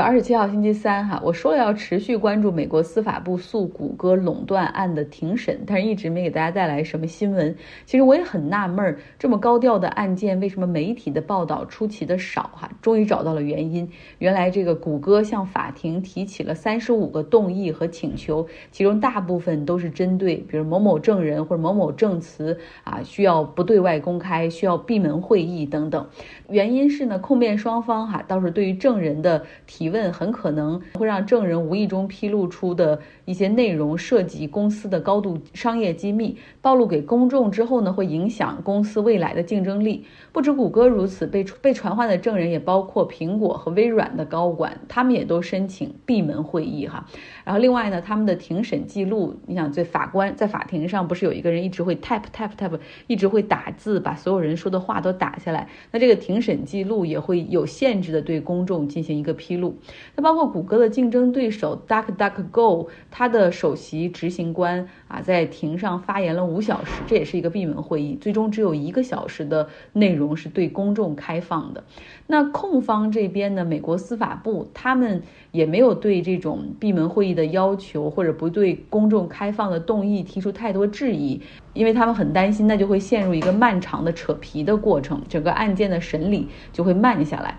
二十七号星期三，哈，我说了要持续关注美国司法部诉谷歌垄断案的庭审，但是一直没给大家带来什么新闻。其实我也很纳闷，这么高调的案件，为什么媒体的报道出奇的少？哈，终于找到了原因，原来这个谷歌向法庭提起了三十五个动议和请求，其中大部分都是针对，比如某某证人或者某某证词啊，需要不对外公开，需要闭门会议等等。原因是呢，控辩双方哈，倒是对于证人的提问很可能会让证人无意中披露出的一些内容涉及公司的高度商业机密，暴露给公众之后呢，会影响公司未来的竞争力。不止谷歌如此，被被传唤的证人也包括苹果和微软的高管，他们也都申请闭门会议哈。然后另外呢，他们的庭审记录，你想这法官在法庭上不是有一个人一直会 tap tap tap，一直会打字，把所有人说的话都打下来，那这个庭审记录也会有限制的对公众进行一个披露。那包括谷歌的竞争对手 DuckDuckGo，它的首席执行官啊，在庭上发言了五小时，这也是一个闭门会议，最终只有一个小时的内容是对公众开放的。那控方这边呢，美国司法部他们也没有对这种闭门会议的要求或者不对公众开放的动议提出太多质疑，因为他们很担心，那就会陷入一个漫长的扯皮的过程，整个案件的审理就会慢下来。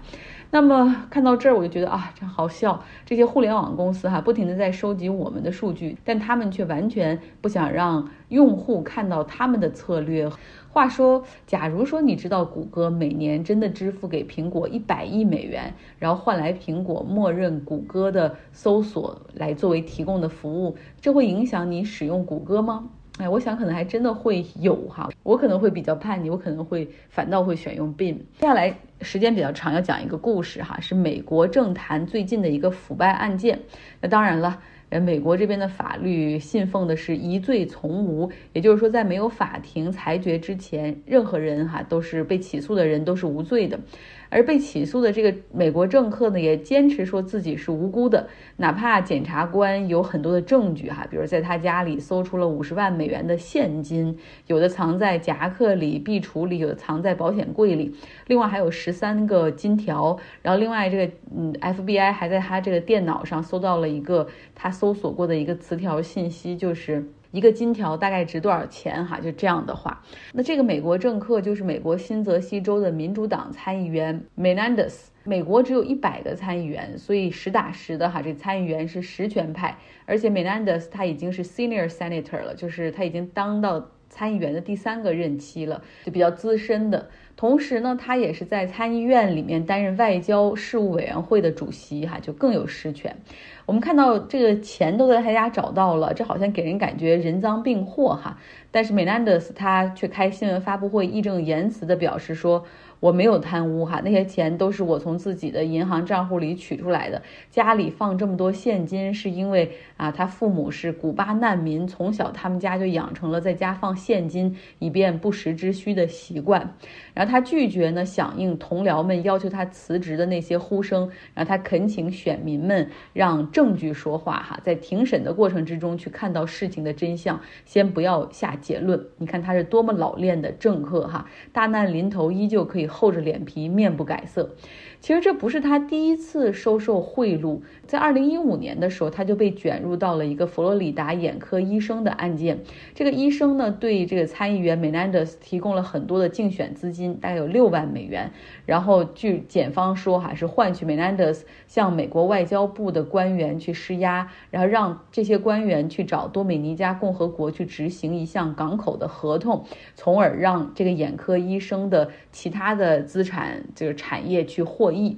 那么看到这儿，我就觉得啊，真好笑。这些互联网公司哈，不停的在收集我们的数据，但他们却完全不想让用户看到他们的策略。话说，假如说你知道谷歌每年真的支付给苹果一百亿美元，然后换来苹果默认谷歌的搜索来作为提供的服务，这会影响你使用谷歌吗？哎，我想可能还真的会有哈，我可能会比较叛逆，我可能会反倒会选用 bin。接下来时间比较长，要讲一个故事哈，是美国政坛最近的一个腐败案件。那当然了，呃，美国这边的法律信奉的是疑罪从无，也就是说，在没有法庭裁决之前，任何人哈都是被起诉的人都是无罪的。而被起诉的这个美国政客呢，也坚持说自己是无辜的，哪怕检察官有很多的证据哈，比如在他家里搜出了五十万美元的现金，有的藏在夹克里、壁橱里，有的藏在保险柜里，另外还有十三个金条，然后另外这个嗯，FBI 还在他这个电脑上搜到了一个他搜索过的一个词条信息，就是。一个金条大概值多少钱？哈，就这样的话，那这个美国政客就是美国新泽西州的民主党参议员 Menendez。美国只有一百个参议员，所以实打实的哈，这参议员是实权派，而且 Menendez 他已经是 Senior Senator 了，就是他已经当到参议员的第三个任期了，就比较资深的。同时呢，他也是在参议院里面担任外交事务委员会的主席，哈，就更有实权。我们看到这个钱都在他家找到了，这好像给人感觉人赃并获哈。但是 Menendez 他却开新闻发布会，义正言辞地表示说。我没有贪污哈，那些钱都是我从自己的银行账户里取出来的。家里放这么多现金，是因为啊，他父母是古巴难民，从小他们家就养成了在家放现金以便不时之需的习惯。然后他拒绝呢响应同僚们要求他辞职的那些呼声，然后他恳请选民们让证据说话哈，在庭审的过程之中去看到事情的真相，先不要下结论。你看他是多么老练的政客哈，大难临头依旧可以。厚着脸皮，面不改色。其实这不是他第一次收受贿赂，在二零一五年的时候，他就被卷入到了一个佛罗里达眼科医生的案件。这个医生呢，对这个参议员 Menendez 提供了很多的竞选资金，大概有六万美元。然后据检方说，哈是换取 Menendez 向美国外交部的官员去施压，然后让这些官员去找多米尼加共和国去执行一项港口的合同，从而让这个眼科医生的其他的的资产这个产业去获。益，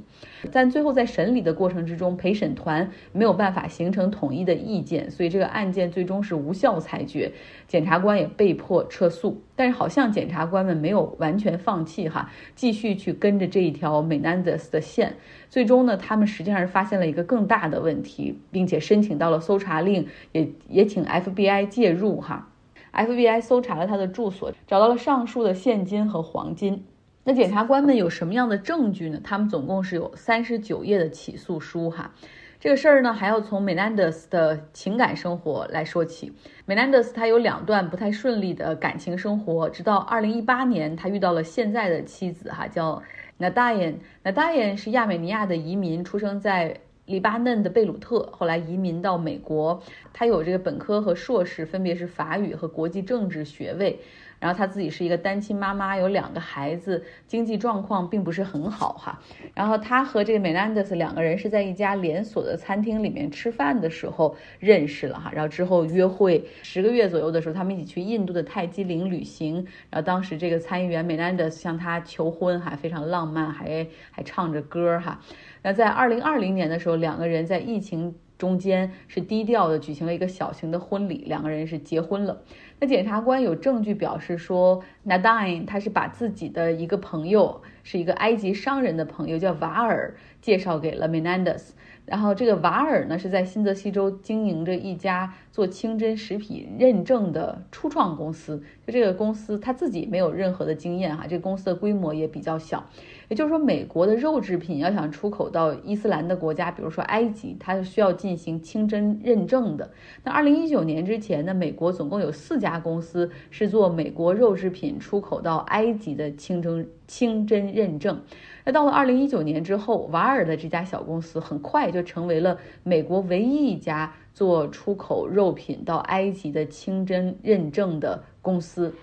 但最后在审理的过程之中，陪审团没有办法形成统一的意见，所以这个案件最终是无效裁决，检察官也被迫撤诉。但是好像检察官们没有完全放弃哈，继续去跟着这一条美南德斯的线。最终呢，他们实际上是发现了一个更大的问题，并且申请到了搜查令，也也请 FBI 介入哈。FBI 搜查了他的住所，找到了上述的现金和黄金。那检察官们有什么样的证据呢？他们总共是有三十九页的起诉书哈。这个事儿呢，还要从 Menendez 的情感生活来说起。Menendez 他有两段不太顺利的感情生活，直到二零一八年，他遇到了现在的妻子哈，叫 Nadayan。Nadayan 是亚美尼亚的移民，出生在黎巴嫩的贝鲁特，后来移民到美国。他有这个本科和硕士，分别是法语和国际政治学位。然后他自己是一个单亲妈妈，有两个孩子，经济状况并不是很好哈。然后他和这个 Menendez 两个人是在一家连锁的餐厅里面吃饭的时候认识了哈。然后之后约会十个月左右的时候，他们一起去印度的泰姬陵旅行。然后当时这个参议员 Menendez 向他求婚哈，非常浪漫，还还唱着歌哈。那在二零二零年的时候，两个人在疫情中间是低调的举行了一个小型的婚礼，两个人是结婚了。那检察官有证据表示说，Nadine 他是把自己的一个朋友，是一个埃及商人的朋友，叫瓦尔，介绍给了 Menendez。然后这个瓦尔呢是在新泽西州经营着一家做清真食品认证的初创公司，就这个公司他自己没有任何的经验哈，这个公司的规模也比较小。也就是说，美国的肉制品要想出口到伊斯兰的国家，比如说埃及，它是需要进行清真认证的。那二零一九年之前呢，美国总共有四家公司是做美国肉制品出口到埃及的清真清真认证。那到了二零一九年之后，瓦尔的这家小公司很快就成为了美国唯一一家做出口肉品到埃及的清真认证的公司。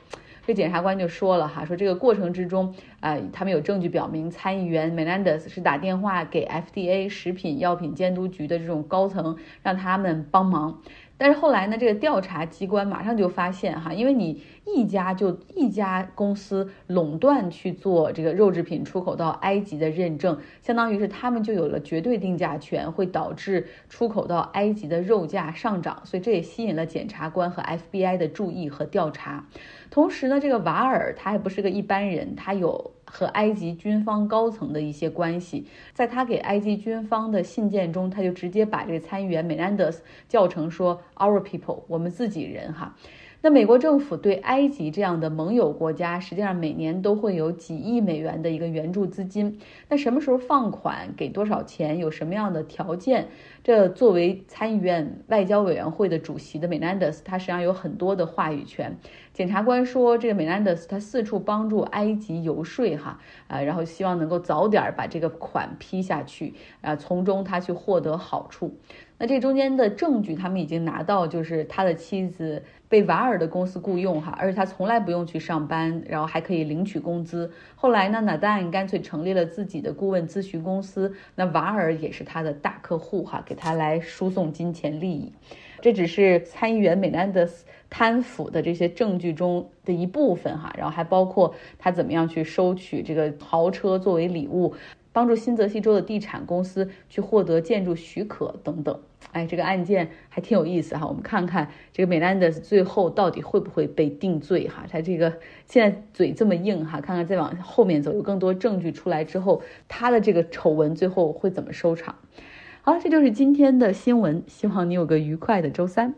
这检察官就说了哈，说这个过程之中，呃，他们有证据表明，参议员 Menendez 是打电话给 FDA 食品药品监督局的这种高层，让他们帮忙。但是后来呢，这个调查机关马上就发现哈，因为你一家就一家公司垄断去做这个肉制品出口到埃及的认证，相当于是他们就有了绝对定价权，会导致出口到埃及的肉价上涨，所以这也吸引了检察官和 FBI 的注意和调查。同时呢，这个瓦尔他也不是个一般人，他有。和埃及军方高层的一些关系，在他给埃及军方的信件中，他就直接把这个参议员梅兰德斯叫成说 Our people，我们自己人哈。那美国政府对埃及这样的盟友国家，实际上每年都会有几亿美元的一个援助资金。那什么时候放款，给多少钱，有什么样的条件？这作为参议院外交委员会的主席的 Menendez，他实际上有很多的话语权。检察官说，这个 Menendez 他四处帮助埃及游说，哈啊，然后希望能够早点把这个款批下去，啊，从中他去获得好处。那这中间的证据，他们已经拿到，就是他的妻子被瓦尔的公司雇佣，哈，而且他从来不用去上班，然后还可以领取工资。后来呢，纳丹干脆成立了自己的顾问咨询公司，那瓦尔也是他的大客户，哈，给他来输送金钱利益。这只是参议员美兰德斯贪腐的这些证据中的一部分，哈，然后还包括他怎么样去收取这个豪车作为礼物。帮助新泽西州的地产公司去获得建筑许可等等，哎，这个案件还挺有意思哈。我们看看这个美兰德最后到底会不会被定罪哈？他这个现在嘴这么硬哈，看看再往后面走，有更多证据出来之后，他的这个丑闻最后会怎么收场？好，这就是今天的新闻，希望你有个愉快的周三。